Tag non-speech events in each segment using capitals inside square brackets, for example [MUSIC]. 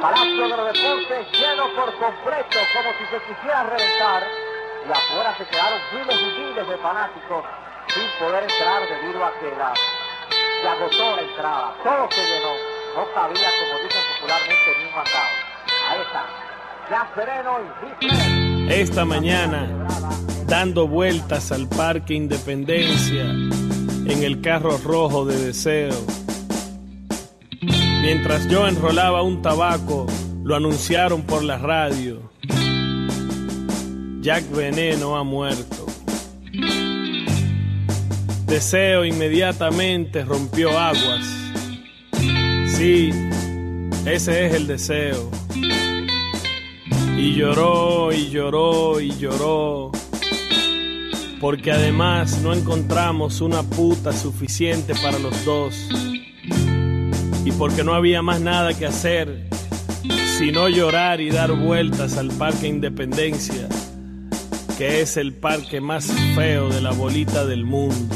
Palacio de los Deportes lleno por completo, como si se quisiera reventar. Y afuera se quedaron miles y miles de fanáticos sin poder entrar debido a que la, se agotó la entrada. Todo se llenó. No cabía, como dicen popularmente, ni un matado. Ahí está. Ya sereno y Esta mañana, dando vueltas al Parque Independencia en el carro rojo de deseo. Mientras yo enrolaba un tabaco, lo anunciaron por la radio. Jack Veneno ha muerto. Deseo inmediatamente rompió aguas. Sí, ese es el deseo. Y lloró y lloró y lloró. Porque además no encontramos una puta suficiente para los dos. Y porque no había más nada que hacer sino llorar y dar vueltas al Parque Independencia, que es el parque más feo de la bolita del mundo.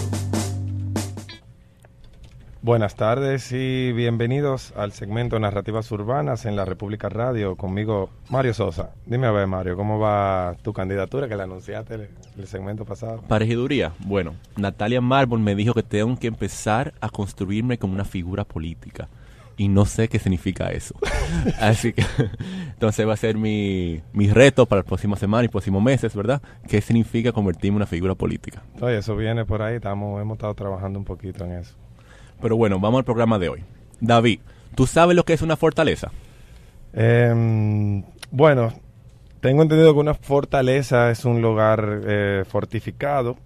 Buenas tardes y bienvenidos al segmento Narrativas Urbanas en la República Radio. Conmigo, Mario Sosa. Dime a ver, Mario, ¿cómo va tu candidatura que la anunciaste el, el segmento pasado? Parejiduría. Bueno, Natalia Marbol me dijo que tengo que empezar a construirme como una figura política. Y no sé qué significa eso. [LAUGHS] Así que, entonces va a ser mi, mi reto para la próxima semana y próximos meses, ¿verdad? ¿Qué significa convertirme en una figura política? Oye, eso viene por ahí, estamos, hemos estado trabajando un poquito en eso. Pero bueno, vamos al programa de hoy. David, ¿tú sabes lo que es una fortaleza? Eh, bueno, tengo entendido que una fortaleza es un lugar eh, fortificado,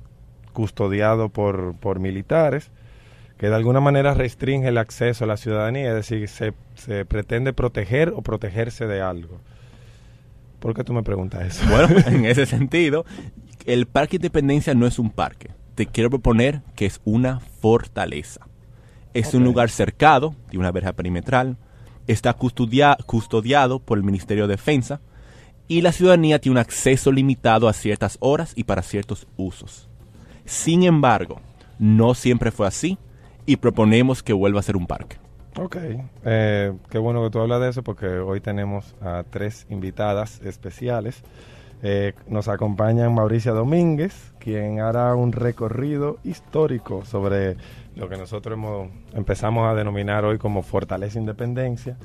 custodiado por, por, militares, que de alguna manera restringe el acceso a la ciudadanía, es decir, se, se pretende proteger o protegerse de algo. ¿Por qué tú me preguntas eso? [LAUGHS] Bueno, [LAUGHS] en ese sentido, el Parque Independencia no es un parque. Te quiero proponer que es una fortaleza. Es okay. un lugar cercado, tiene una verja perimetral, está custodia custodiado por el Ministerio de Defensa y la ciudadanía tiene un acceso limitado a ciertas horas y para ciertos usos. Sin embargo, no siempre fue así y proponemos que vuelva a ser un parque. Ok, eh, qué bueno que tú hablas de eso porque hoy tenemos a tres invitadas especiales. Eh, nos acompañan Mauricia Domínguez, quien hará un recorrido histórico sobre lo que nosotros hemos, empezamos a denominar hoy como Fortaleza Independencia.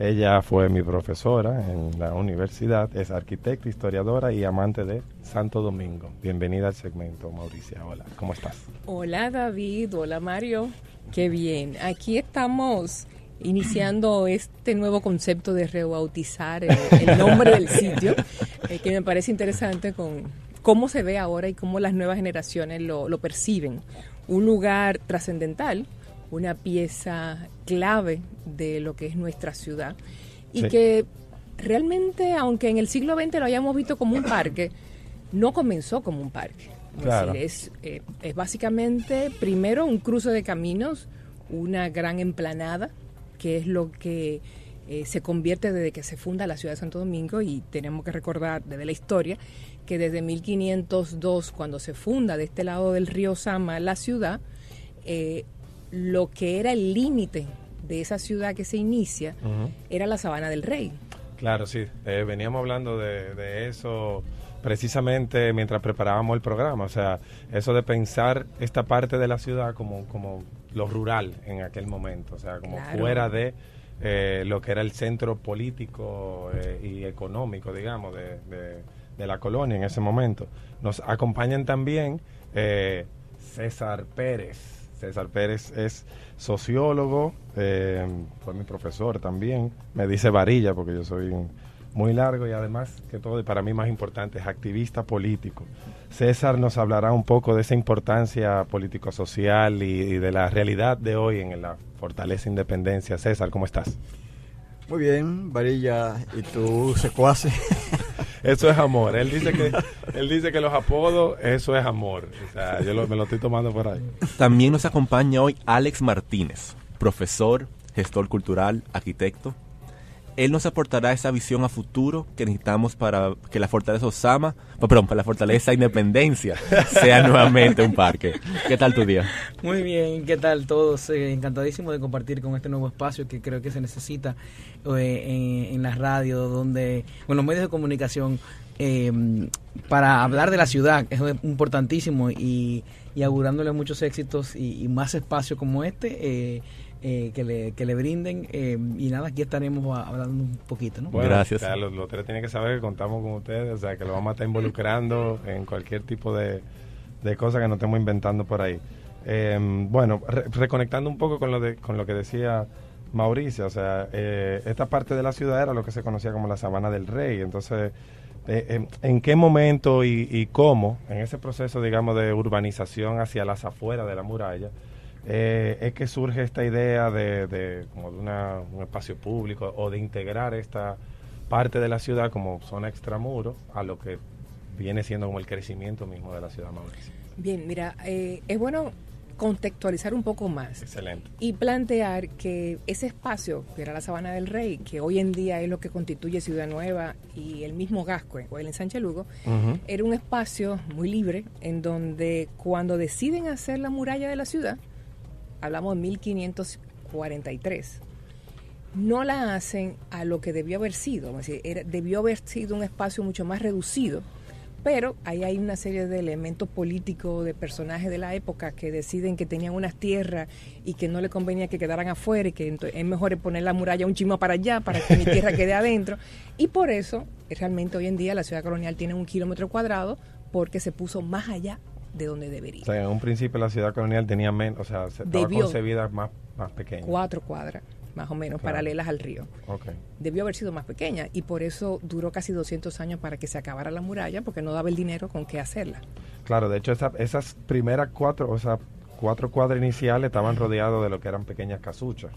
Ella fue mi profesora en la universidad, es arquitecta, historiadora y amante de Santo Domingo. Bienvenida al segmento, Mauricia. Hola, ¿cómo estás? Hola David, hola Mario. Qué bien. Aquí estamos iniciando este nuevo concepto de rebautizar el, nombre del sitio, eh, que me parece interesante con cómo se ve ahora y cómo las nuevas generaciones lo perciben. Un lugar trascendental, una pieza clave de lo que es nuestra ciudad y sí. que realmente, aunque en el siglo XX lo hayamos visto como un parque, no comenzó como un parque. Claro. Es, eh, es básicamente primero un cruce de caminos, una gran emplanada, que es lo que eh, se convierte desde que se funda la ciudad de Santo Domingo y tenemos que recordar desde la historia que desde 1502, cuando se funda de este lado del río Sama la ciudad, eh, lo que era el límite de esa ciudad que se inicia uh -huh. era la sabana del rey. Claro, sí, eh, veníamos hablando de, de eso precisamente mientras preparábamos el programa, o sea, eso de pensar esta parte de la ciudad como, como lo rural en aquel momento, o sea, como claro. fuera de eh, lo que era el centro político eh, y económico, digamos, de, de, de, la colonia en ese momento. Nos acompañan también eh, César Pérez. César Pérez es sociólogo, eh, fue mi profesor también, me dice varilla porque yo soy muy largo y además que todo y para mí más importante es activista político. César nos hablará un poco de esa importancia político-social y, y, de la realidad de hoy en la Fortaleza Independencia. César, ¿cómo estás? Muy bien, Varilla y tú secuace. [LAUGHS] eso es amor. Él dice que él dice que los apodos eso es amor. O sea, yo lo, me lo estoy tomando por ahí. También nos acompaña hoy Alex Martínez, profesor, gestor cultural, arquitecto él nos aportará esa visión a futuro que necesitamos para que la Fortaleza Osama, oh, perdón, para la Fortaleza Independencia sea [LAUGHS] nuevamente un parque. ¿Qué tal tu día? Muy bien, ¿qué tal todos? Eh, encantadísimo de compartir con este nuevo espacio que creo que se necesita eh, en, en la radio, donde, bueno, medios de comunicación eh, para hablar de la ciudad es importantísimo y, y augurándole muchos éxitos y, y más espacio como este. Eh, eh, que, le, que le brinden. Eh, y nada, aquí estaremos hablando un poquito. ¿no? Gracias. Los, los tres tienen que saber que contamos con ustedes, o sea, que lo vamos a estar involucrando en cualquier tipo de, de cosas que nos estemos inventando por ahí. Eh, bueno, re- reconectando un poco con lo, de, con lo que decía Mauricio, o sea, eh, esta parte de la ciudad era lo que se conocía como la Sabana del Rey, entonces, eh, en, en qué momento y, y cómo, en ese proceso, digamos, de urbanización hacia las afueras de la muralla, eh, es que surge esta idea de, de, como de una- un espacio público o de integrar esta parte de la ciudad como zona extramuro a lo que viene siendo como el crecimiento mismo de la ciudad Mauricio. Bien, mira, eh, es bueno contextualizar un poco más Excelente. y plantear que ese espacio, que era la Sabana del Rey, que hoy en día es lo que constituye Ciudad Nueva y el mismo Gascue o el ensanche Lugo, era un espacio muy libre en donde cuando deciden hacer la muralla de la ciudad, hablamos de 1543, no la hacen a lo que debió haber sido, es decir, era- debió haber sido un espacio mucho más reducido, pero ahí hay una serie de elementos políticos, de personajes de la época que deciden que tenían unas tierras y que no le convenía que quedaran afuera y que es mejor poner la muralla un chimo para allá para que mi tierra quede adentro. Y por eso, realmente hoy en día la ciudad colonial tiene un kilómetro cuadrado porque se puso más allá de donde debería. O sea, en un principio la ciudad colonial tenía menos, o sea, se- Debió. concebida más, más pequeña. Cuatro cuadras, más o menos, Claro. paralelas al río. Debió haber sido más pequeña y por eso duró casi 200 años para que se acabara la muralla porque no daba el dinero con qué hacerla. Claro, de hecho esa- esas primeras cuatro, o sea, cuatro cuadras iniciales estaban rodeados de lo que eran pequeñas casuchas.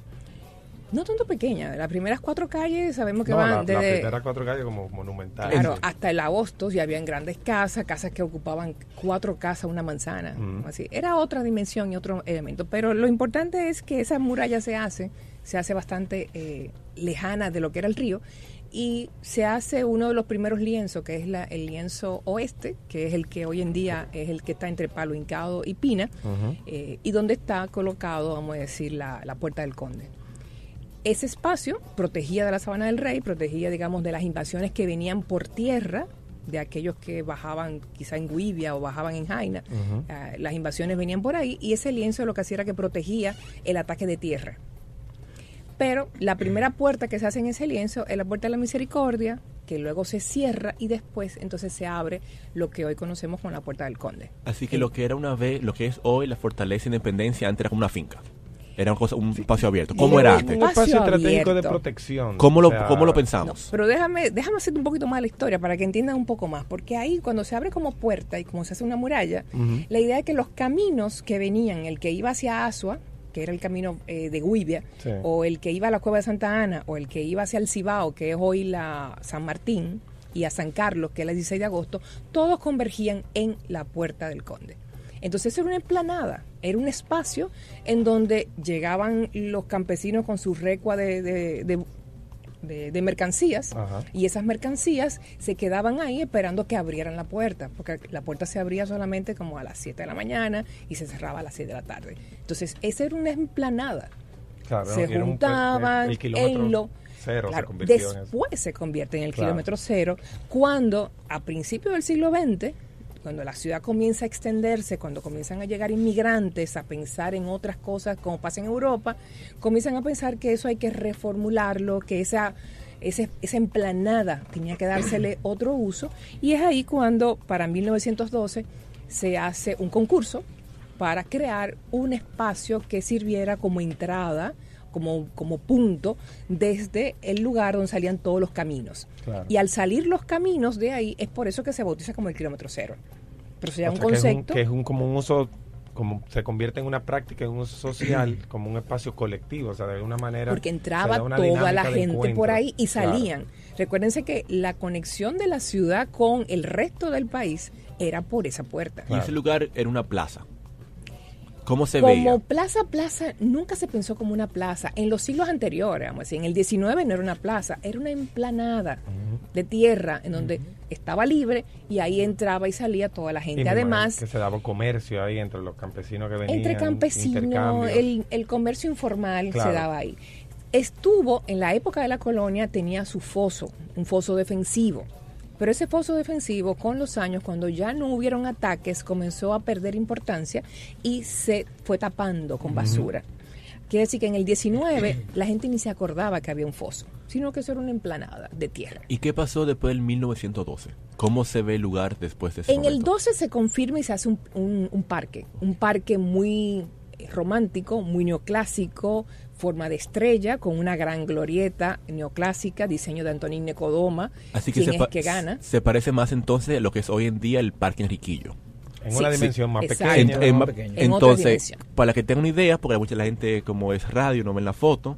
No tanto pequeña, las primeras cuatro calles sabemos que No, van la, desde primera cuatro calles como monumentales. claro, hasta el agosto ya habían grandes casas, casas que ocupaban cuatro casas, una manzana, así. Era otra dimensión y otro elemento, pero lo importante es que esa muralla se hace, se hace bastante eh, lejana de lo que era el río y se hace uno de los primeros lienzos, que es la- el lienzo oeste, que es el que hoy en día es el que está entre Palo Hincado y Pina, eh, y donde está colocado, vamos a decir, la, la Puerta del Conde. Ese espacio protegía de la Sabana del Rey, protegía, digamos, de las invasiones que venían por tierra, de aquellos que bajaban quizá en Guivia o bajaban en Jaina. Ah, las invasiones venían por ahí y ese lienzo lo que hacía era que protegía el ataque de tierra. Pero la primera puerta que se hace en ese lienzo es la puerta de la misericordia, que luego se cierra y después entonces se abre lo que hoy conocemos como la puerta del conde. Así que lo que era una vez, lo que es hoy la Fortaleza Independencia, antes era como una finca. Era una cosa, un espacio abierto. ¿Cómo Era antes? Un espacio estratégico de abierto. protección. ¿Cómo lo, o sea, cómo lo No, pensamos? pero déjame, déjame hacer un poquito más la historia para que entiendan un poco más, porque ahí cuando se abre como puerta y como se hace una muralla, la idea es que los caminos que venían, el que iba hacia Asua, que era el camino eh, de Guibia, Sí. o el que iba a la cueva de Santa Ana, o el que iba hacia el Cibao, que es hoy la San Martín, y a San Carlos, que es el 16 de agosto, todos convergían en la puerta del conde. Entonces era una emplanada, era un espacio en donde llegaban los campesinos con su recua de, de- de- de- de mercancías Ajá. y esas mercancías se quedaban ahí esperando que abrieran la puerta, porque la puerta se abría solamente como a las 7 de la mañana y se cerraba a las 6 de la tarde. Entonces, esa era una emplanada. Claro, se un- juntaban el en lo... cero Claro, se convirtió en después se convierte en el Claro. kilómetro cero, cuando a principios del siglo XX, cuando la ciudad comienza a extenderse, cuando comienzan a llegar inmigrantes a pensar en otras cosas como pasa en Europa, comienzan a pensar que eso hay que reformularlo, que esa, esa emplanada tenía que dársele [CLEARS THROAT] otro uso, y es ahí cuando para 1912 se hace un concurso para crear un espacio que sirviera como entrada, como, como punto, desde el lugar donde salían todos los caminos. Claro. Y al salir los caminos de ahí, es por eso que se bautiza como el kilómetro cero. Pero sería O un sea, que es un- concepto. Que es, un, como un uso, como se convierte en una práctica, en un uso social, [CLEARS THROAT] como un espacio colectivo, o sea, de alguna manera. porque entraba toda la gente por ahí y Claro. salían. Recuérdense que la conexión de la ciudad con el resto del país era por esa puerta. Y ese lugar era una plaza. ¿Cómo se como veía? plaza plaza nunca se pensó como una plaza. En los siglos anteriores, vamos a decir, en el 19 no era una plaza, era una emplanada de tierra en donde estaba libre y ahí entraba y salía toda la gente. Además, que se daba comercio ahí entre los campesinos que venían. entre campesinos, el, el comercio informal Claro. se daba ahí. Estuvo, en la época de la colonia, tenía su foso, un foso defensivo. Pero ese foso defensivo, con los años, cuando ya no hubieron ataques, comenzó a perder importancia y se fue tapando con basura. Quiere decir que en el 19 [CLEARS THROAT] la gente ni se acordaba que había un foso, sino que eso era una emplanada de tierra. ¿Y qué pasó después del 1912? ¿Cómo se ve el lugar después de ese En el momento? 12 se confirma y se hace un, un- un parque, un parque muy romántico, muy neoclásico, forma de estrella, con una gran glorieta neoclásica, diseño de Antonín Necodoma, Así que quien se, es que gana. se parece más entonces a lo que es hoy en día el Parque Enriquillo. En una Sí, dimensión más pequeña. En- En- más. En otra entonces, para que tengan una idea, porque mucha la gente como es radio no ven la foto,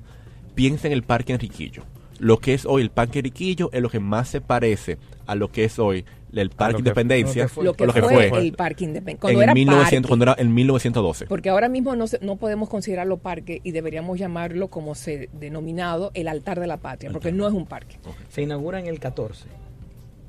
piensa en el Parque Enriquillo. Lo que es hoy el Parque Enriquillo es lo que más se parece a lo que es hoy el Parque Independencia, lo que fue. lo que, o lo que fue, fue el parque independiente. en, Cuando era 1900 parque, cuando era en 1912. porque ahora mismo no, se- no podemos considerarlo parque y deberíamos llamarlo como se denominado el altar de la patria, porque no es un parque. Se inaugura en el 14.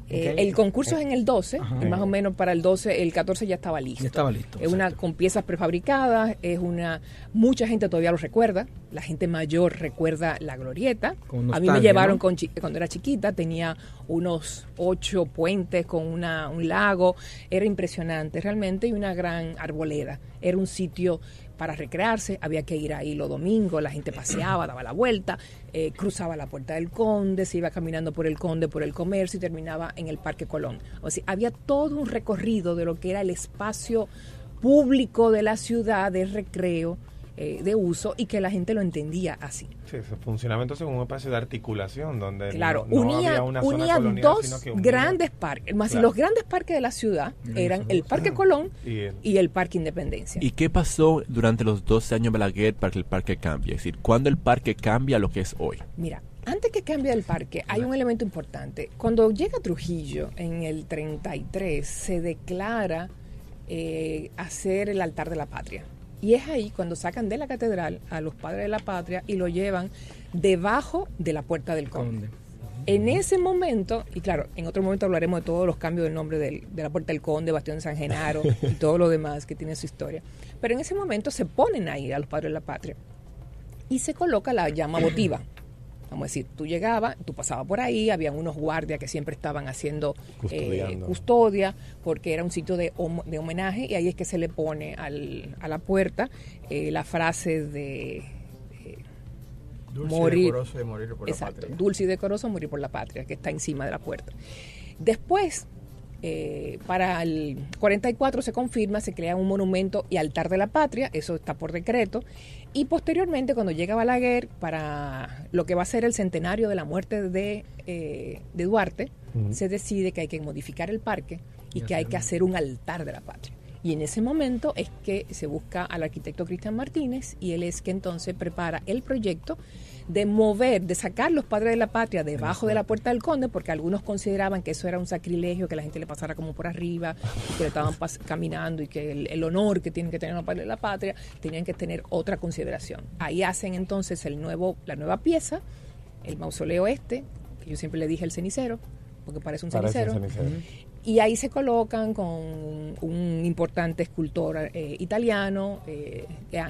Eh, el concurso es en el 12, Ajá. y más o menos para el 12, el 14 ya estaba listo. Ya estaba listo, Es una con piezas prefabricadas, es una mucha gente todavía lo recuerda, la gente mayor recuerda la glorieta. A mí me llevaron ¿no? con cuando era chiquita, tenía unos ocho puentes con una, un lago, era impresionante realmente y una gran arboleda. Era un sitio para recrearse, había que ir ahí los domingos, la gente paseaba, daba la vuelta, eh, cruzaba la puerta del conde, se iba caminando por el conde, por el comercio y terminaba en el Parque Colón. O sea, había todo un recorrido de lo que era el espacio público de la ciudad de recreo, eh, de uso y que la gente lo entendía así. Sí, se funcionaba entonces como un espacio de articulación donde Claro, no, no unía, había una zona unía colonial, dos sino que unía- grandes parques. Más Claro. los grandes parques de la ciudad eran el Parque Colón Y el- y el Parque Independencia. ¿Y qué pasó durante los 12 años de Balaguer para que el parque cambie? Es decir, ¿cuándo el parque cambia a lo que es hoy? Mira, antes que cambie el parque, hay un elemento importante. Cuando llega Trujillo en el 33, se declara eh, hacer el altar de la patria. Y es ahí cuando sacan de la catedral a los padres de la patria y lo llevan debajo de la puerta del conde. En ese momento, y claro, en otro momento hablaremos de todos los cambios del nombre del- de la Puerta del Conde, Bastión de San Genaro y [LAUGHS] todo lo demás que tiene su historia. Pero en ese momento se ponen ahí a los padres de la patria y se coloca la llama votiva. Vamos a decir, tú llegabas, tú pasabas por ahí, habían unos guardias que siempre estaban haciendo eh, custodia, porque era un sitio de, de homenaje, y ahí es que se le pone al- a la puerta eh, la frase de Dulce Morir. y decoroso de morir por Exacto, la patria. dulce y decoroso morir por la patria, que está encima de la puerta. Después, eh, para el 44 se confirma, se crea un monumento y altar de la patria, eso está por decreto, y posteriormente cuando llega Balaguer para lo que va a ser el centenario de la muerte de, eh, de Duarte, se decide que hay que modificar el parque y que hay que hacer un altar de la patria. Y en ese momento es que se busca al arquitecto Cristian Martínez y él es que entonces prepara el proyecto de mover, de sacar los padres de la patria debajo de la puerta del conde, porque algunos consideraban que eso era un sacrilegio, que la gente le pasara como por arriba, que le estaban caminando y que el, el honor que tienen que tener los padres de la patria tenían que tener otra consideración. Ahí hacen entonces el nuevo, la nueva pieza, el mausoleo este, que yo siempre le dije el cenicero, porque parece un Parece un cenicero. Y ahí se colocan con un importante escultor eh, italiano, eh,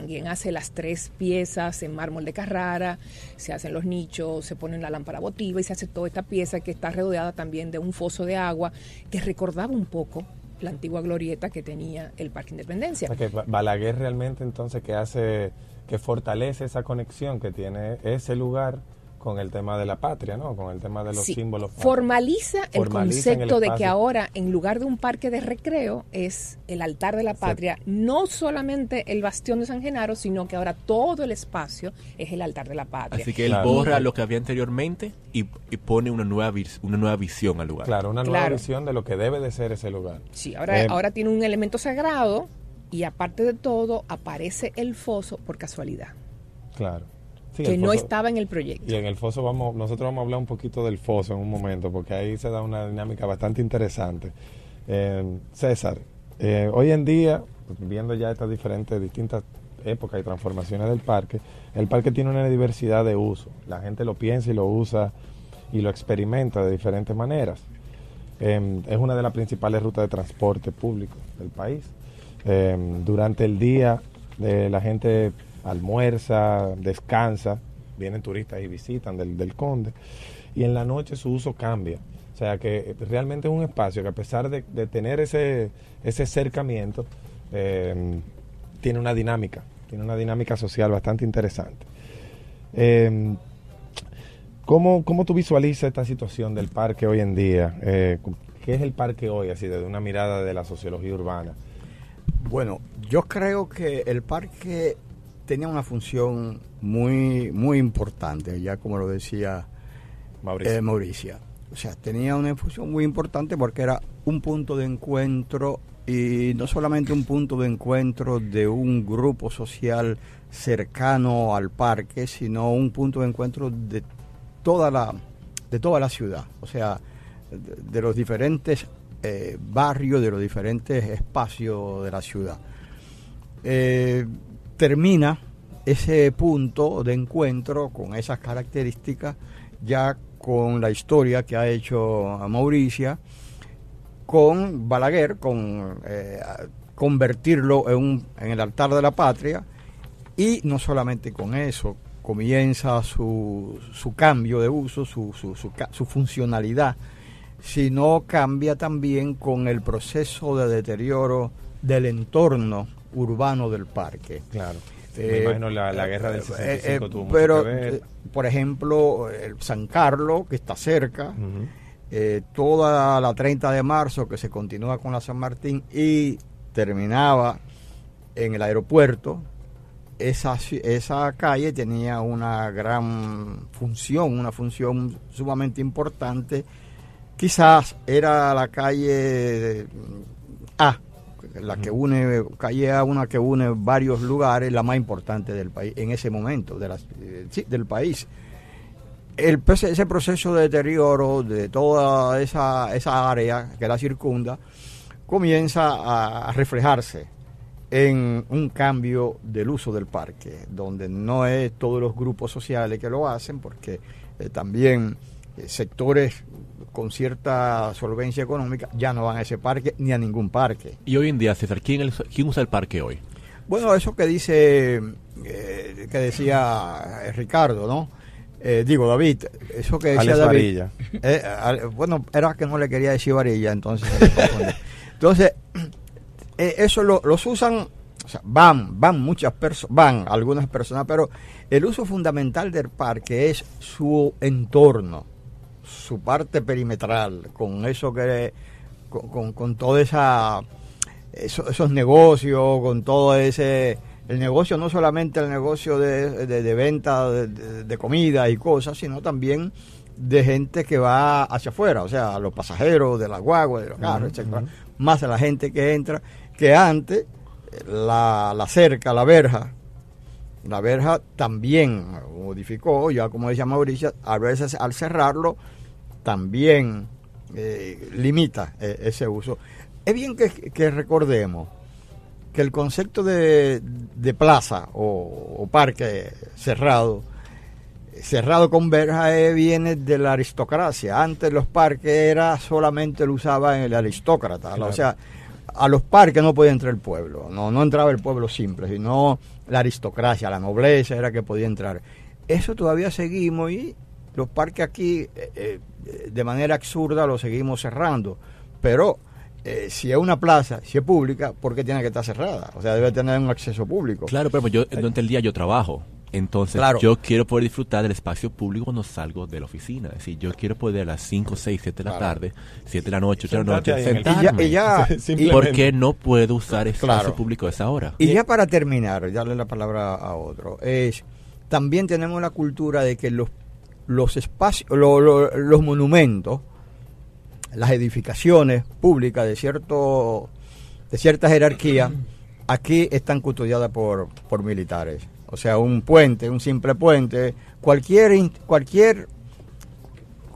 quien hace las tres piezas en mármol de Carrara, se hacen los nichos, se pone la lámpara votiva y se hace toda esta pieza que está rodeada también de un foso de agua que recordaba un poco la antigua glorieta que tenía el Parque Independencia. O que Ba- Balaguer realmente entonces que hace, que fortalece esa conexión que tiene ese lugar con el tema de la patria, ¿no? Con el tema de los Sí, símbolos. formaliza el Formaliza el concepto de que ahora en lugar de un parque de recreo es el altar de la patria, no solamente el bastión de San Genaro, sino que ahora todo el espacio es el altar de la patria. Así que él Claro. borra lo que había anteriormente y, y pone una nueva, una nueva visión al lugar. Claro, una nueva Claro. visión de lo que debe de ser ese lugar. Sí, ahora, Eh, ahora tiene un elemento sagrado y aparte de todo aparece el foso por casualidad, Claro. Sí, que no foso- estaba en el proyecto. Y en el foso vamos, nosotros vamos a hablar un poquito del foso en un momento, porque ahí se da una dinámica bastante interesante. Eh, César, Eh, hoy en día, viendo ya estas diferentes, distintas épocas y transformaciones del parque, el parque tiene una diversidad de uso. La gente lo piensa y lo usa y lo experimenta de diferentes maneras. Eh, es una de las principales rutas de transporte público del país. Eh, durante el día eh, la gente almuerza, descansa, vienen turistas y visitan del, del Conde, y en la noche su uso cambia. O sea que realmente es un espacio que a pesar de, de tener ese, ese acercamiento, eh, tiene una dinámica, tiene una dinámica social bastante interesante. Eh, ¿cómo, ¿Cómo tú visualizas esta situación del parque hoy en día? Eh, ¿Qué es el parque hoy, así desde una mirada de la sociología urbana? Bueno, yo creo que el parque tenía una función muy, muy importante, ya como lo decía Mauricio. eh, Mauricia. O sea, tenía una función muy importante porque era un punto de encuentro y no solamente un punto de encuentro de un grupo social cercano al parque, sino un punto de encuentro de toda la, de toda la ciudad. O sea, de, de los diferentes eh, barrios, de los diferentes espacios de la ciudad. Eh, termina ese punto de encuentro con esas características ya con la historia que ha hecho Mauricia, con Balaguer, con eh, convertirlo en, un, en el altar de la patria, y no solamente con eso, comienza su, su cambio de uso, su, su, su, funcionalidad, sino cambia también con el proceso de deterioro del entorno urbano del parque. Claro. Eh, Me imagino la, la guerra del eh, 65 eh, tuvo mucho pero, que ver. eh, por ejemplo, el San Carlos, que está cerca, eh, toda la 30 de marzo, que se continúa con la San Martín y terminaba en el aeropuerto, esa, esa calle tenía una gran función, una función sumamente importante. Quizás era la calle A, la que une, calle A, una que une varios lugares, la más importante del país en ese momento, eh, del país. Ese proceso de deterioro de toda esa, esa área que la circunda comienza a, a reflejarse en un cambio del uso del parque, donde no es todos los grupos sociales que lo hacen, porque eh, también eh, sectores con cierta solvencia económica ya no van a ese parque ni a ningún parque. Y hoy en día, César, ¿quién, el- quién usa el parque hoy? Bueno, eso que dice, eh, que decía eh, Ricardo, ¿no? Eh, digo, David, eso que decía Alex David. Varilla. eh, al- bueno, era que no le quería decir varilla, entonces. entonces, eh, eso lo- los usan, o sea, van, van muchas personas, van algunas personas, pero el uso fundamental del parque es su entorno, su parte perimetral, con eso que, con, con, con toda esa eso- esos negocios, con todo ese... El negocio no solamente el negocio de, de- de venta de, de- de comida y cosas, sino también de gente que va hacia afuera, o sea, los pasajeros de la guagua, de los carros, etcétera, más a la gente que entra, que antes la, la cerca, la verja, la verja también modificó, ya como decía Mauricio, a veces al cerrarlo también eh, limita eh, ese uso. Es bien que, que recordemos que el concepto de, de plaza o, o parque cerrado, cerrado con verja, eh, viene de la aristocracia. Antes los parques era solamente lo usaba el aristócrata, o sea, a los parques no podía entrar el pueblo, no, no entraba el pueblo simple, sino la aristocracia, la nobleza era que podía entrar. Eso todavía seguimos y los parques aquí eh, eh, de manera absurda los seguimos cerrando, pero eh, si es una plaza, si es pública, ¿por qué tiene que estar cerrada? O sea, debe tener un acceso público. Claro, pero yo durante el día yo trabajo. Entonces, Claro. yo quiero poder disfrutar del espacio público cuando salgo de la oficina. Es decir, yo quiero poder a las 5, 6, 7 de la Claro. tarde, 7 de la noche, 8 de la noche, sentarme. Y ya- y ya- [LAUGHS] Simplemente. ¿Por qué no puedo usar espacio Claro. público a esa hora? Y ya para terminar, darle la palabra a otro, es también tenemos la cultura de que los, los espacios, lo- lo- los monumentos, las edificaciones públicas de cierto de cierta jerarquía, aquí están custodiadas por, por militares. O sea, un puente, un simple puente, cualquier cualquier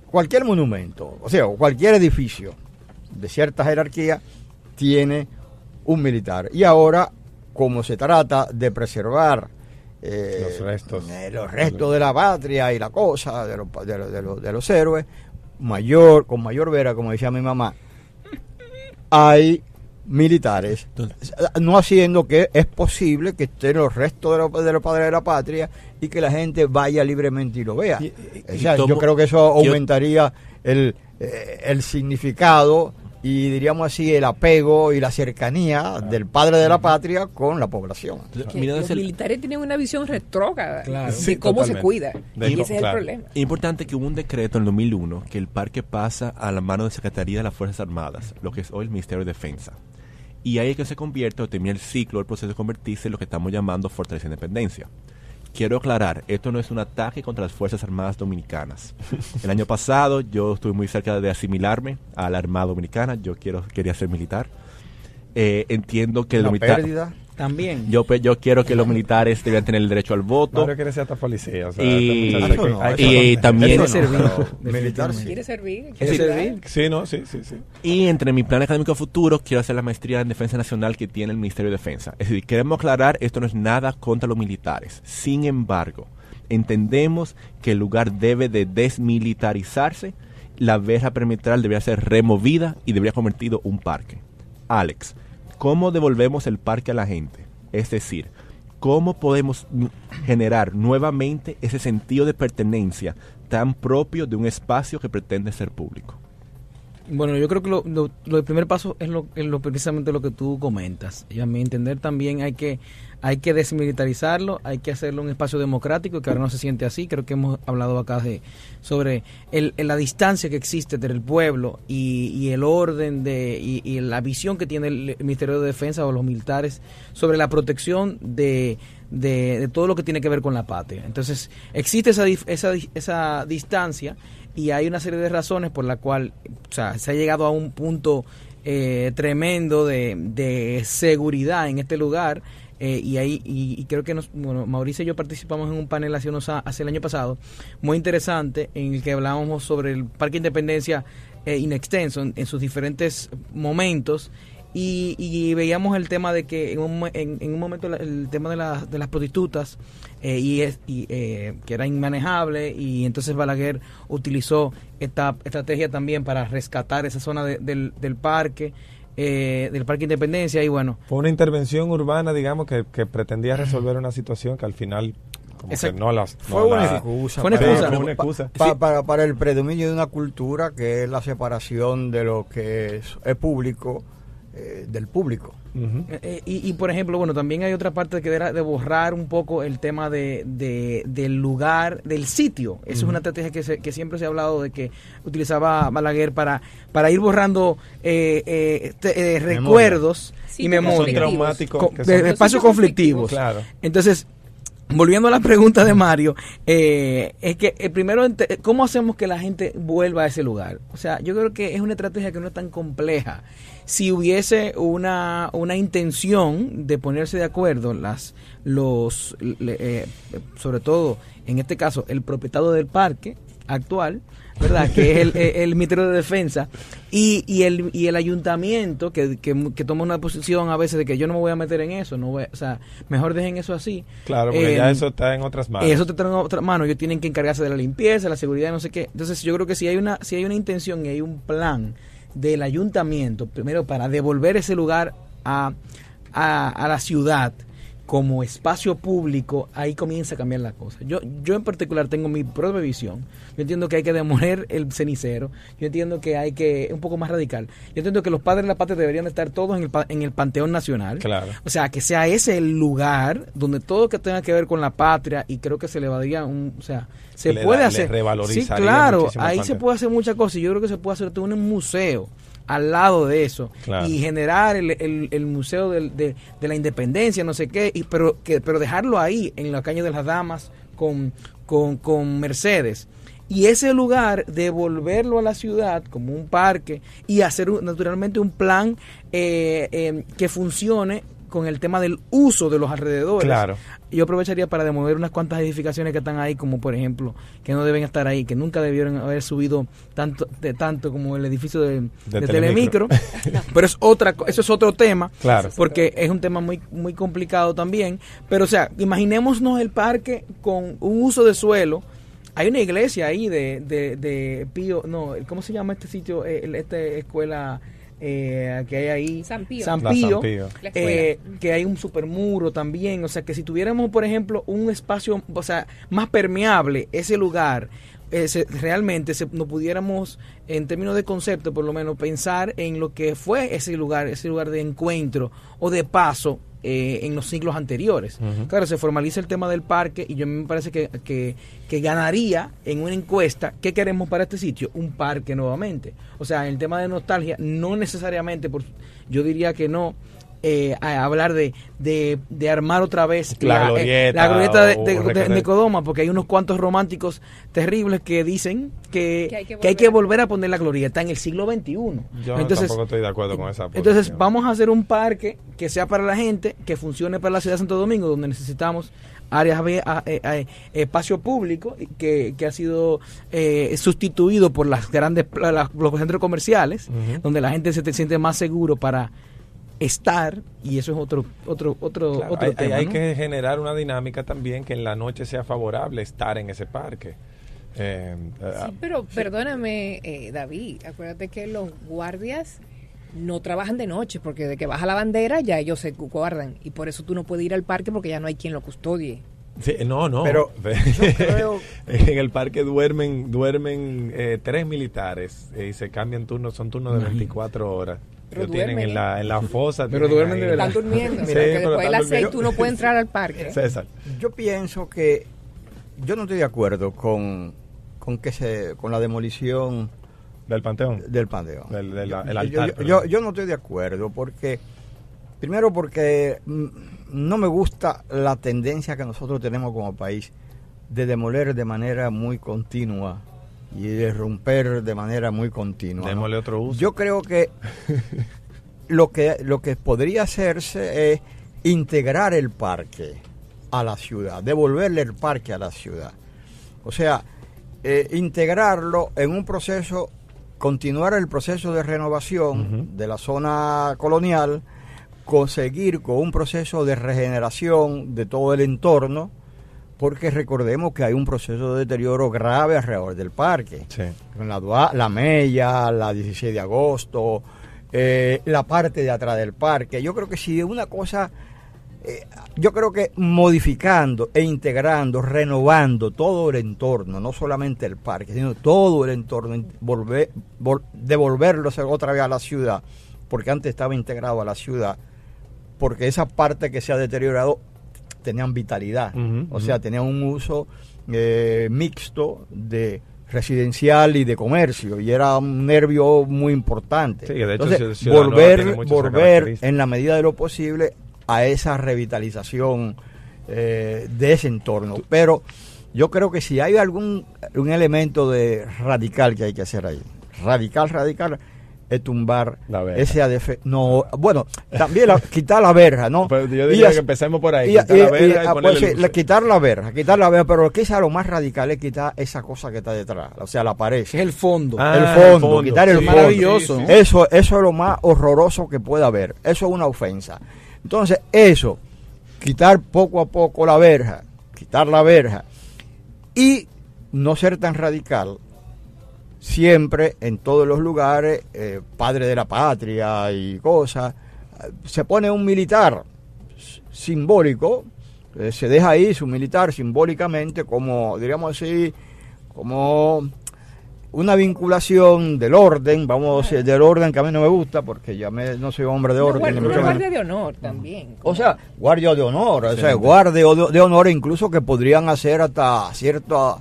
cualquier monumento, o sea, cualquier edificio de cierta jerarquía tiene un militar. Y ahora, como se trata de preservar eh, Los restos. eh, los restos de la patria y la cosa, de los, de los- de los- de los héroes, mayor, con mayor vera, como decía mi mamá, hay militares, no haciendo que es posible que estén los restos de los, de los padres de la patria y que la gente vaya libremente y lo vea. Y- y- O sea, y yo creo que eso yo- aumentaría el, eh, el significado y diríamos así el apego y la cercanía del padre de la patria con la población. Los el- militares tienen una visión retrógrada Claro. de Sí, cómo se cuida. De y ese es claro. el problema. Es importante que hubo un decreto en el 2001 que el parque pasa a la mano de Secretaría de las Fuerzas Armadas, lo que es hoy el Ministerio de Defensa. Y ahí es que se convierte o termina el ciclo, el proceso de convertirse en lo que estamos llamando Fortaleza de Independencia. Quiero aclarar, esto no es un ataque contra las Fuerzas Armadas Dominicanas. [LAUGHS] El año pasado yo estuve muy cerca de asimilarme a la Armada Dominicana, yo quiero, quería ser militar. Eh, entiendo que Una los milita- pérdida. También. yo, pe- yo quiero que los militares debían tener el derecho al voto. Mario quiere ser hasta policía. O sea, Y- este no, que- y también- Eso no, Servir. pero militar sí. ¿Quiere servir? ¿Quiere servir? Sí, no, sí, sí, sí. Y entre mi plan académico futuro, quiero hacer la maestría en Defensa Nacional que tiene el Ministerio de Defensa. Es decir, queremos aclarar, esto no es nada contra los militares. Sin embargo, entendemos que el lugar debe de desmilitarizarse, la verja perimetral debería ser removida y debería convertido un parque. Alex, ¿cómo devolvemos el parque a la gente? Es decir, ¿cómo podemos generar nuevamente ese sentido de pertenencia tan propio de un espacio que pretende ser público? Bueno, yo creo que lo, lo, del primer paso es lo, es precisamente lo que tú comentas. Y a mi entender también hay que hay que desmilitarizarlo, hay que hacerlo un espacio democrático que ahora no se siente así. Creo que hemos hablado acá de sobre el, el- la distancia que existe entre el pueblo y, y el orden de y, y la visión que tiene el Ministerio de Defensa o los militares sobre la protección de, de, de todo lo que tiene que ver con la patria. Entonces existe esa esa, esa distancia y hay una serie de razones por la cual o sea, se ha llegado a un punto eh, tremendo de, de seguridad en este lugar eh, y ahí y, y creo que nos, bueno, Mauricio y yo participamos en un panel hace, unos, hace el año pasado muy interesante en el que hablábamos sobre el Parque Independencia eh, in extenso en, en sus diferentes momentos y, y veíamos el tema de que en un, en, en un momento la- el tema de, la- de las prostitutas eh, y, es, y, eh, que era inmanejable y entonces Balaguer utilizó esta estrategia también para rescatar esa zona de- del, del parque eh, del parque Independencia y bueno Fue una intervención urbana, digamos, que, que pretendía resolver una situación que al final como Exacto. que no las... Fue una la- excusa. Fue una para- excusa. Fue una excusa. pa- Sí. para, para el predominio de una cultura que es la separación de lo que es, es público eh, del público. Eh, eh, y, y, por ejemplo, bueno, también hay otra parte que era de borrar un poco el tema de, de- del lugar, del sitio. Esa es una estrategia que, se- que siempre se ha hablado de que utilizaba Balaguer para, para ir borrando eh, eh, este, eh, recuerdos Sí, y porque Son memoria. conflictivos. traumáticos. Co- que de- son- de espacios conflictivos. Claro. Entonces, volviendo a la pregunta de Mario, eh, es que eh, primero, ¿cómo hacemos que la gente vuelva a ese lugar? O sea, yo creo que es una estrategia que no es tan compleja. Si hubiese una, una intención de ponerse de acuerdo, las los eh, sobre todo, en este caso, el propietario del parque actual, ¿verdad? Que es el, [LAUGHS] el Ministerio de Defensa y, y, el, y el ayuntamiento que, que, que toma una posición a veces de que yo no me voy a meter en eso, no voy, o sea, mejor dejen eso así. Claro, porque Eh, ya eso está en otras manos. Eso te traen otra mano, ellos tienen que encargarse de la limpieza, la seguridad, no sé qué. Entonces yo creo que si hay una, si hay una intención y hay un plan del ayuntamiento, primero para devolver ese lugar a, a, la ciudad como espacio público, ahí comienza a cambiar la cosa. Yo, yo en particular tengo mi propia visión. Yo entiendo que hay que demoler el cenicero. Yo entiendo que hay que, un poco más radical. Yo entiendo que los padres de la patria deberían estar todos en el, en el Panteón Nacional. Claro. O sea, que sea ese el lugar donde todo que tenga que ver con la patria y creo que se le daría un, o sea, se Le puede da- hacer. Sí, claro, ahí se puede hacer muchas cosas yo creo que se puede hacer todo un museo al lado de eso Claro. y generar el, el- el museo del- de, de la independencia, no sé qué, y, pero que pero dejarlo ahí en la calle de las damas con, con, con Mercedes. Y ese lugar, devolverlo a la ciudad como un parque y hacer un- naturalmente un plan eh, eh, que funcione con el tema del uso de los alrededores. Claro. Yo aprovecharía para demoler unas cuantas edificaciones que están ahí, como por ejemplo, que no deben estar ahí, que nunca debieron haber subido tanto, de, tanto como el edificio de, De de Telemicro. Telemicro. [LAUGHS] pero es otra, eso es otro tema, Claro. porque es un tema muy, muy complicado también. Pero o sea, imaginémonos el parque con un uso de suelo. Hay una iglesia ahí de, de, de Pío, no, ¿cómo se llama este sitio? Eh, esta escuela eh, que hay ahí. San Pío. San La Pío, San Pío. La escuela. eh, que hay un supermuro también. O sea, que si tuviéramos, por ejemplo, un espacio, o sea, más permeable, ese lugar, eh, se- realmente se, no pudiéramos, en términos de concepto, por lo menos, pensar en lo que fue ese lugar, ese lugar de encuentro o de paso eh, en los siglos anteriores. Claro, se formaliza el tema del parque y yo me parece que, que, que ganaría en una encuesta qué queremos para este sitio, un parque nuevamente. O sea, el tema de nostalgia, no necesariamente, por, yo diría que no. Eh, a hablar de, de, de armar otra vez La eh, glorieta la glorieta de, de- Codoma, porque hay unos cuantos románticos terribles que dicen que, Que hay que que hay que volver. a poner la glorieta en el siglo XXI. Yo Entonces, tampoco estoy de acuerdo con esa entonces posición. vamos a hacer un parque que sea para la gente, que funcione para la ciudad de Santo Domingo, donde necesitamos áreas eh, eh, espacio público que, que ha sido eh, sustituido por las grandes pla- las- los centros comerciales, donde la gente se te siente más seguro para estar y eso es otro otro otro Claro, otro hay, tema, hay ¿no? que generar una dinámica también que en la noche sea favorable estar en ese parque. Eh, Sí, eh, pero perdóname, eh, David, acuérdate que los guardias no trabajan de noche, porque de que baja la bandera ya ellos se guardan, y por eso tú no puedes ir al parque porque ya no hay quien lo custodie. sí, no, no. Pero [LAUGHS] yo creo- en el parque duermen duermen eh, tres militares eh, y se cambian turnos, son turnos de 24 horas. Pero Lo tienen duermen, en la, en la fosa. Pero duermen ahí- de verdad. Están durmiendo, Sí, porque pero después de las seis tú no puedes entrar al parque. [LAUGHS] César. Yo pienso que yo no estoy de acuerdo con, con que se con la demolición Del Panteón. del panteón. Del- del- Yo- el yo- altar, yo, yo- yo no estoy de acuerdo porque primero porque no me gusta la tendencia que nosotros tenemos como país de demoler de manera muy continua y de romper de manera muy continua. ¿no? Démosle otro uso. Yo creo que [LAUGHS] lo que lo que podría hacerse es integrar el parque a la ciudad, devolverle el parque a la ciudad. O sea, eh, integrarlo en un proceso, continuar el proceso de renovación de la zona colonial, conseguir con un proceso de regeneración de todo el entorno, porque recordemos que hay un proceso de deterioro grave alrededor del parque Sí. con la, Mella, la 16 de agosto, eh, la parte de atrás del parque. Yo creo que si una cosa, eh, yo creo que modificando e integrando, renovando todo el entorno, no solamente el parque, sino todo el entorno, volver, vol- devolverlo otra vez a la ciudad, porque antes estaba integrado a la ciudad, porque esa parte que se ha deteriorado tenían vitalidad, o sea, tenían un uso eh, mixto de residencial y de comercio y era un nervio muy importante. Sí, de hecho Entonces, volver, volver en la medida de lo posible a esa revitalización eh, de ese entorno. Pero yo creo que si hay algún un elemento de radical que hay que hacer ahí, radical, radical, es tumbar La verja. ese ADF. No, bueno, también la- quitar la verja, ¿no? Pero yo Y diría as- que empecemos por ahí. y- quitar y- la y- verja y ah, pues sí, luces. le- quitar la verja, quitar la verja, pero quizá lo más radical es quitar esa cosa que está detrás, o sea, la pared. Es el fondo. Ah, el el fondo, quitar el fondo. maravilloso, ¿no? Eso, eso es lo más horroroso que puede haber. Eso es una ofensa. Entonces, eso, quitar poco a poco la verja, quitar la verja y no ser tan radical. Siempre en todos los lugares, eh, padre de la patria y cosas, se pone un militar simbólico, eh, se deja ahí su militar simbólicamente como, diríamos así, como una vinculación del orden, vamos a decir, del orden que a mí no me gusta, porque ya me- no soy hombre de orden. guardia, menos. guardia de honor también. O sea, guardia de honor, o sea, guardia de, de honor incluso que podrían hacer hasta cierta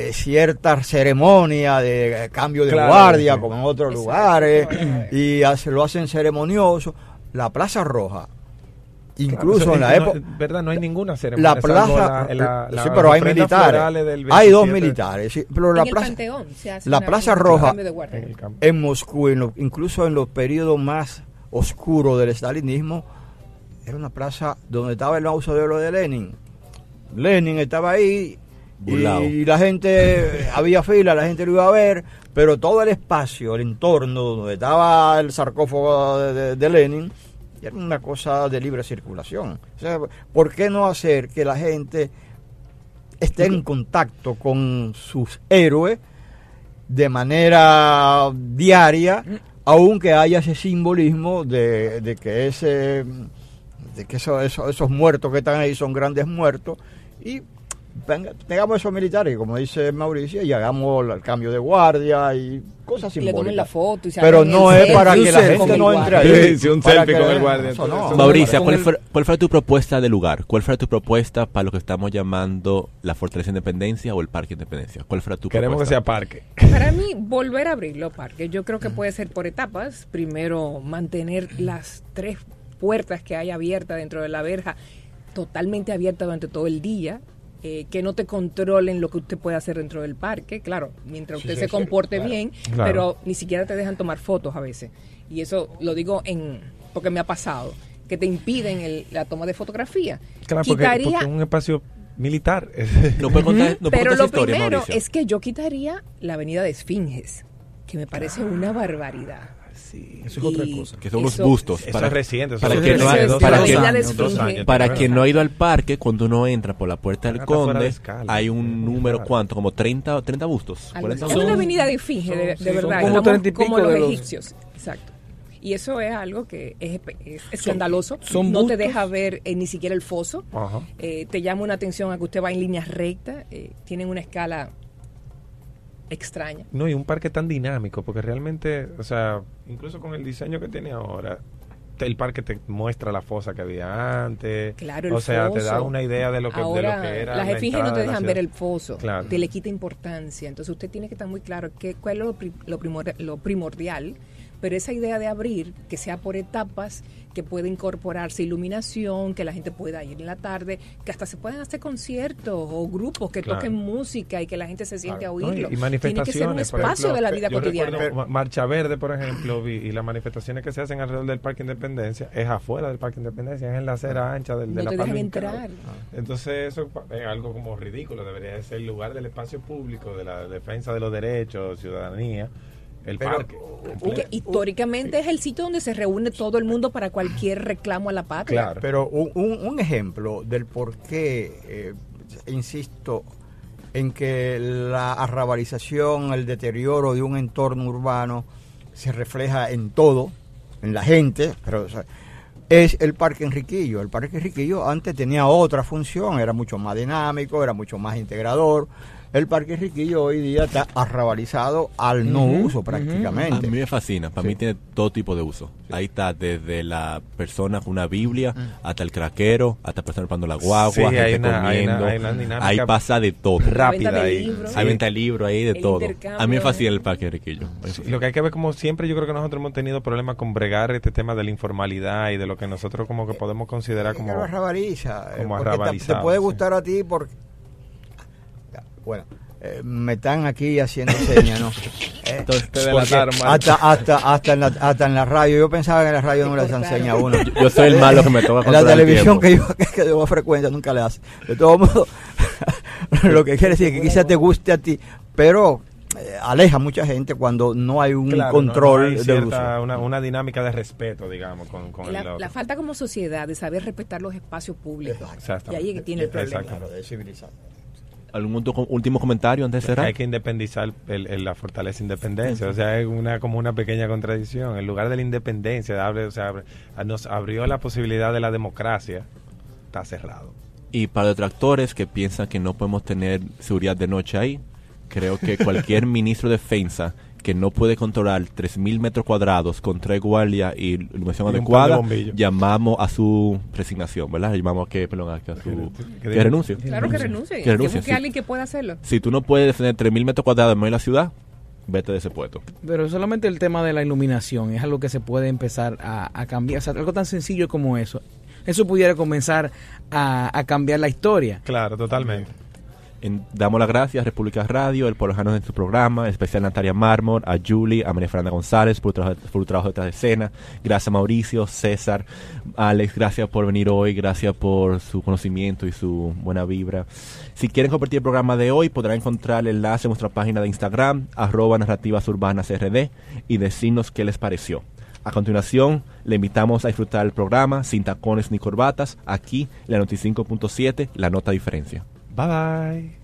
eh, cierta ceremonia de cambio de Claro, guardia sí. como en otros Exacto. lugares y hace- lo hacen ceremonioso. La Plaza Roja, incluso Claro, en la no- época ¿Verdad? No hay ninguna ceremonia. la plaza, la- la- la- sí, pero hay militares. Hay dos 27. militares, sí, pero la en el plaza, Panteón se hace la Plaza Roja. En Moscú, en lo- incluso en los periodos más oscuros del estalinismo, era una plaza donde estaba el mausoleo de Lenin. Lenin estaba ahí Y la gente, había fila, la gente lo iba a ver, pero todo el espacio, el entorno donde estaba el sarcófago de, Lenin, era una cosa de libre circulación. O sea, ¿por qué no hacer que la gente esté en contacto con sus héroes de manera diaria, aunque haya ese simbolismo de, de que ese de que eso- eso- esos muertos que están ahí son grandes muertos y venga, tengamos esos militares, como dice Mauricio, y hagamos el cambio de guardia y cosas Y le tomen la simbólicas. foto y se Pero no es para que la gente no entre ahí. Sí, un para selfie que- con el guardia, eso no. con ¿cuál fue, ¿cuál fue tu propuesta de lugar? ¿Cuál fue tu propuesta para lo que estamos llamando la Fortaleza Independencia o el Parque Independencia? ¿Cuál fue tu Queremos que propuesta? sea parque. Para mí, volver a abrir los parques, yo creo que puede ser por etapas. Primero, mantener las tres puertas que hay abiertas dentro de la verja totalmente abiertas durante todo el día. Eh, que no te controlen lo que usted puede hacer dentro del parque, claro, mientras usted sí, se sí, comporte claro, bien, claro. pero ni siquiera te dejan tomar fotos a veces. Y eso lo digo en porque me ha pasado, que te impiden el- la toma de fotografía. Claro, porque, Quitaría porque es un espacio militar. ¿No puede contar, no puede pero contar lo historia, primero Mauricio? es que yo quitaría la avenida de Esfinges, que me parece una barbaridad. Sí. Eso es otra cosa. Que son los bustos. Eso para, es reciente. eso para es que no reciente, para años, años, quien no ha ido al parque, cuando uno entra por la puerta del de Conde, escala. hay un número, ¿cuánto? Como 30, 30 bustos. Algo 40 así. Es una avenida de Esfinge, de, sí, verdad. como estamos los de los- egipcios. Exacto. Y eso es algo que es, escandaloso. son no te deja ver eh, ni siquiera el foso. Ajá. Eh, te llama una atención a que usted va en líneas rectas. eh, tienen una escala extraña. No, y un parque tan dinámico, porque realmente, o sea, incluso con el diseño que tiene ahora, el parque te muestra la fosa que había antes. Claro, el O sea, te da una idea de lo que, de Ahora, lo que era. las la esfinges no te dejan ver el foso, Claro. te le quita importancia. Entonces usted tiene que estar muy claro que, cuál es lo, lo lo primordial, pero esa idea de abrir, que sea por etapas, que pueda incorporarse iluminación, que la gente pueda ir en la tarde, que hasta se puedan hacer conciertos o grupos que Claro. toquen música y que la gente se siente a No, y- oírlo. y manifestaciones. tiene que ser un espacio ejemplo, de la vida cotidiana. recuerdo Marcha Verde, por ejemplo, vi- y las manifestaciones que se hacen alrededor del Parque Independencia es afuera del Parque Independencia, es en la acera ancha del, de No la te dejan entrar. Entonces eso es algo como ridículo, debería de ser el lugar del espacio público, de la defensa de los derechos, ciudadanía, el Pero, parque. Que históricamente es el sitio donde se reúne todo el mundo para cualquier reclamo a la patria. Claro. Pero un, un- un ejemplo del por qué, eh, insisto, en que la arrabalización, el deterioro de un entorno urbano se refleja en todo, en la gente, pero o sea, es el Parque Enriquillo. El Parque Enriquillo antes tenía otra función, era mucho más dinámico, era mucho más integrador. El Parque Enriquillo hoy día está arrabalizado al no uso prácticamente. A mí me fascina, para Sí. mí tiene todo tipo de uso. Ahí está desde la persona con una Biblia Mm. hasta el craquero, hasta persona parando la guagua, Sí, gente hay una- hay comiendo. una- hay una dinámica ahí pasa de todo. rápida ahí. Hay venta de libros ahí de El todo. A mí me fascina el parque fascina. Lo que hay que ver como siempre yo creo que nosotros hemos tenido problemas con bregar este tema de la informalidad y de lo que nosotros como que podemos considerar como arrabaliza. eh, como porque te- te, arrabalizado, puede sí. gustar a ti porque... Bueno, eh, me están aquí haciendo señas, ¿no? [LAUGHS] Eh, hasta, hasta, hasta, en la, hasta en la radio, yo pensaba que en la radio no le cortaron. señas a uno. Yo- yo soy el malo que me toca En la el televisión que yo, [LAUGHS] que yo frecuencia nunca le hace. De todos modos, [LAUGHS] lo que quiere decir es que quizás te guste a ti, pero eh, aleja a mucha gente cuando no hay un Claro, control no- no hay cierta- uso. Una, una dinámica de respeto, digamos, con, con el La, otro. la falta como sociedad de saber respetar los espacios públicos. Y ahí es que tiene el problema. Exacto. Claro, de civilizar. ¿Algún último- comentario antes de cerrar? Hay que independizar el- el- la fortaleza independencia, o sea, es una como una pequeña contradicción. En lugar de la independencia, abre, o sea, abre- nos abrió la posibilidad de la democracia, está cerrado. Y para detractores que piensan que no podemos tener seguridad de noche ahí, creo que cualquier [LAUGHS] ministro de defensa que no puede controlar 3.000 metros cuadrados con tres guardias y iluminación Y adecuada, llamamos a su resignación, ¿verdad? Llamamos a que, perdón, a que, a su, Que- que- que renuncie. Claro que renuncie. Que Que, renuncie, busque sí. a alguien que pueda hacerlo. Si tú no puedes defender 3.000 metros cuadrados en medio de la ciudad, vete de ese puesto. Pero solamente el tema de la iluminación es algo que se puede empezar a, a cambiar. O sea, algo tan sencillo como eso. Eso pudiera comenzar a, a cambiar la historia. Claro, totalmente. Damos las gracias a República Radio, el Pueblo Jano en su programa, en especial a Natalia Mármol, a Julie, a María Fernanda González por, trabajo- por el trabajo detrás de escena. Gracias Mauricio, César, Alex, gracias por venir hoy, gracias por su conocimiento y su buena vibra. Si quieren compartir el programa de hoy, podrán encontrar el enlace en nuestra página de Instagram, arroba narrativas RD, y decirnos qué les pareció. A continuación, le invitamos a disfrutar el programa sin tacones ni corbatas, aquí la 95.7, La Nota Diferencia. Bye bye.